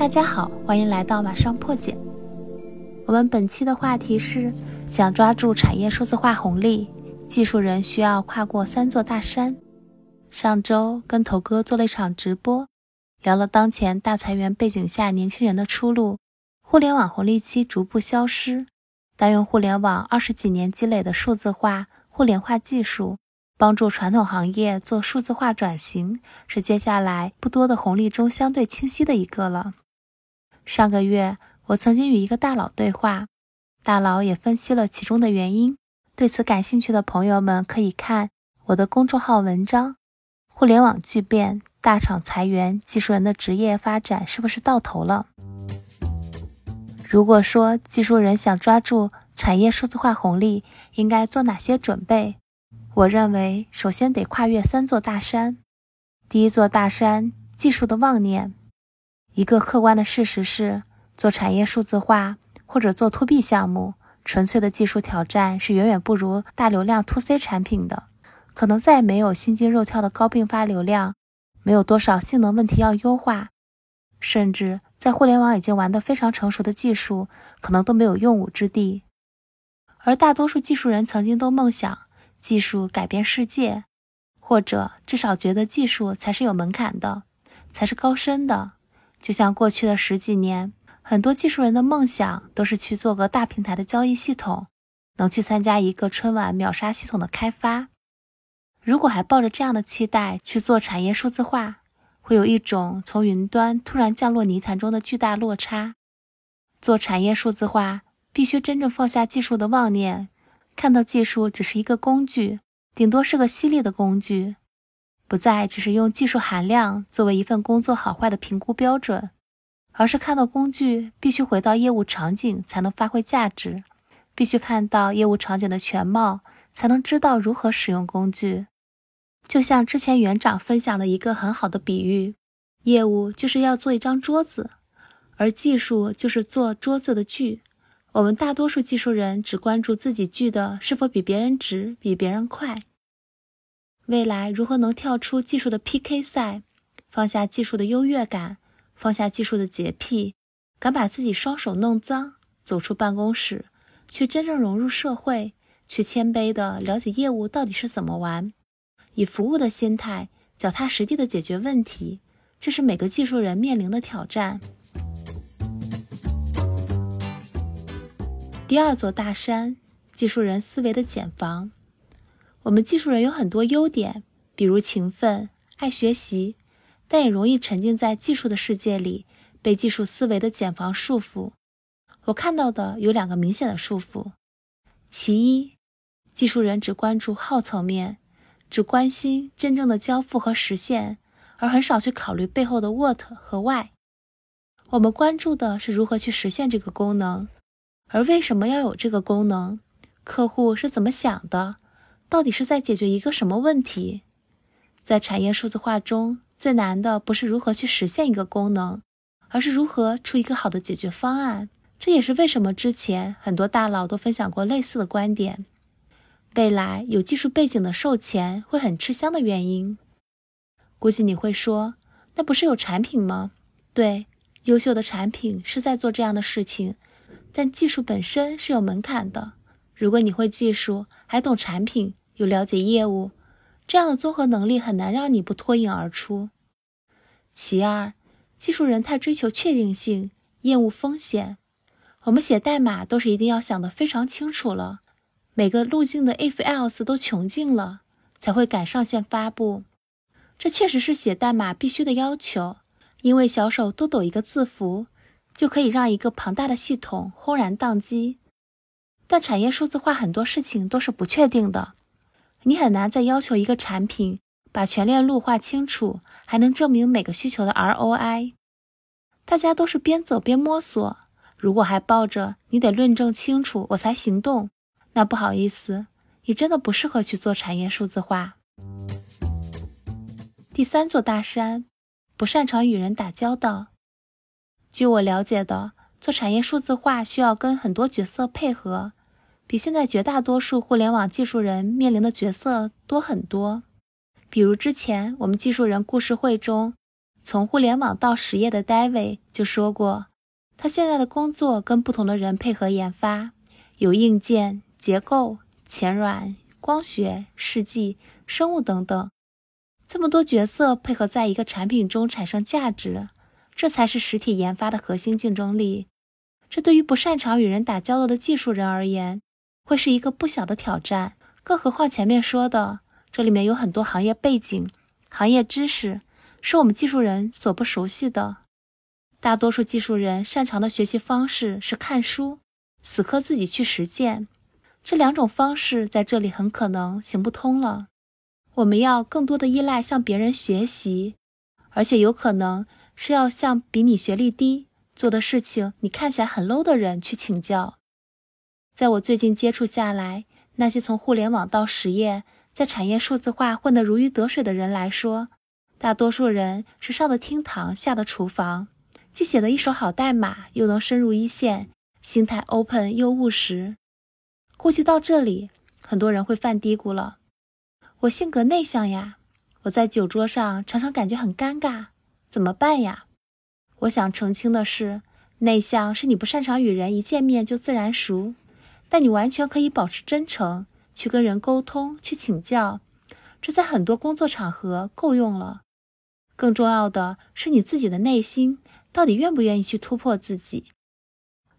大家好，欢迎来到马上破解。我们本期的话题是：想抓住产业数字化红利，技术人需要跨过三座大山。上周跟头哥做了一场直播，聊了当前大裁员背景下年轻人的出路，互联网红利期逐步消失，单用互联网二十几年积累的数字化、互联化技术。帮助传统行业做数字化转型，是接下来不多的红利中相对清晰的一个了。上个月，我曾经与一个大佬对话，大佬也分析了其中的原因。对此感兴趣的朋友们可以看我的公众号文章：互联网巨变，大厂裁员，技术人的职业发展是不是到头了？如果说技术人想抓住产业数字化红利，应该做哪些准备？我认为，首先得跨越三座大山。第一座大山，技术的妄念。一个客观的事实是，做产业数字化或者做 To B 项目，纯粹的技术挑战是远远不如大流量 To C 产品的。可能再也没有心惊肉跳的高并发流量，没有多少性能问题要优化，甚至在互联网已经玩得非常成熟的技术，可能都没有用武之地。而大多数技术人曾经都梦想。技术改变世界，或者至少觉得技术才是有门槛的，才是高深的。就像过去的十几年，很多技术人的梦想都是去做个大平台的交易系统，能去参加一个春晚秒杀系统的开发。如果还抱着这样的期待去做产业数字化，会有一种从云端突然降落泥潭中的巨大落差。做产业数字化，必须真正放下技术的妄念。看到技术只是一个工具，顶多是个犀利的工具，不再只是用技术含量作为一份工作好坏的评估标准，而是看到工具必须回到业务场景才能发挥价值，必须看到业务场景的全貌才能知道如何使用工具。就像之前园长分享的一个很好的比喻，业务就是要做一张桌子，而技术就是做桌子的锯。我们大多数技术人只关注自己锯的是否比别人直、比别人快。未来如何能跳出技术的 PK 赛，放下技术的优越感，放下技术的洁癖，敢把自己双手弄脏，走出办公室，去真正融入社会，去谦卑的了解业务到底是怎么玩，以服务的心态，脚踏实地的解决问题，这是每个技术人面临的挑战。第二座大山，技术人思维的茧房。我们技术人有很多优点，比如勤奋、爱学习，但也容易沉浸在技术的世界里，被技术思维的茧房束缚。我看到的有两个明显的束缚：其一，技术人只关注耗层面，只关心真正的交付和实现，而很少去考虑背后的 what 和 why。我们关注的是如何去实现这个功能。而为什么要有这个功能？客户是怎么想的？到底是在解决一个什么问题？在产业数字化中最难的不是如何去实现一个功能，而是如何出一个好的解决方案。这也是为什么之前很多大佬都分享过类似的观点。未来有技术背景的售前会很吃香的原因。估计你会说，那不是有产品吗？对，优秀的产品是在做这样的事情。但技术本身是有门槛的。如果你会技术，还懂产品，又了解业务，这样的综合能力很难让你不脱颖而出。其二，技术人太追求确定性，厌恶风险。我们写代码都是一定要想得非常清楚了，每个路径的 if else 都穷尽了，才会敢上线发布。这确实是写代码必须的要求，因为小手多抖一个字符。就可以让一个庞大的系统轰然宕机，但产业数字化很多事情都是不确定的，你很难再要求一个产品把全链路画清楚，还能证明每个需求的 ROI。大家都是边走边摸索，如果还抱着你得论证清楚我才行动，那不好意思，你真的不适合去做产业数字化。第三座大山，不擅长与人打交道。据我了解的，做产业数字化需要跟很多角色配合，比现在绝大多数互联网技术人面临的角色多很多。比如之前我们技术人故事会中，从互联网到实业的 David 就说过，他现在的工作跟不同的人配合研发，有硬件、结构、前软、光学、试剂、生物等等，这么多角色配合在一个产品中产生价值，这才是实体研发的核心竞争力。这对于不擅长与人打交道的技术人而言，会是一个不小的挑战。更何况前面说的，这里面有很多行业背景、行业知识，是我们技术人所不熟悉的。大多数技术人擅长的学习方式是看书、死磕自己去实践，这两种方式在这里很可能行不通了。我们要更多的依赖向别人学习，而且有可能是要向比你学历低、做的事情你看起来很 low 的人去请教。在我最近接触下来，那些从互联网到实业，在产业数字化混得如鱼得水的人来说，大多数人是上的厅堂，下的厨房。既写得一手好代码，又能深入一线，心态 open 又务实。估计到这里，很多人会犯嘀咕了：我性格内向呀，我在酒桌上常常感觉很尴尬，怎么办呀？我想澄清的是，内向是你不擅长与人一见面就自然熟，但你完全可以保持真诚，去跟人沟通，去请教，这在很多工作场合够用了。更重要的是你自己的内心。到底愿不愿意去突破自己？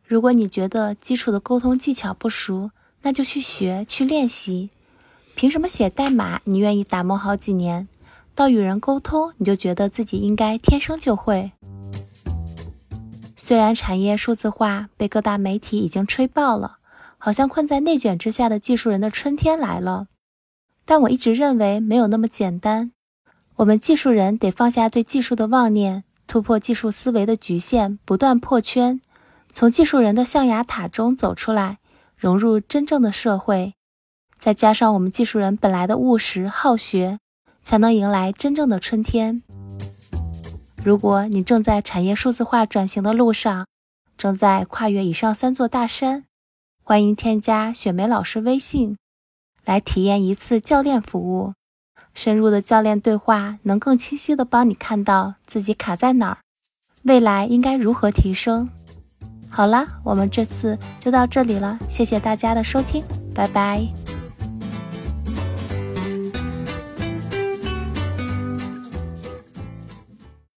如果你觉得基础的沟通技巧不熟，那就去学去练习。凭什么写代码你愿意打磨好几年，到与人沟通你就觉得自己应该天生就会？虽然产业数字化被各大媒体已经吹爆了，好像困在内卷之下的技术人的春天来了，但我一直认为没有那么简单。我们技术人得放下对技术的妄念。突破技术思维的局限，不断破圈，从技术人的象牙塔中走出来，融入真正的社会。再加上我们技术人本来的务实好学，才能迎来真正的春天。如果你正在产业数字化转型的路上，正在跨越以上三座大山，欢迎添加雪梅老师微信，来体验一次教练服务。深入的教练对话，能更清晰地帮你看到自己卡在哪儿，未来应该如何提升。好了，我们这次就到这里了，谢谢大家的收听，拜拜。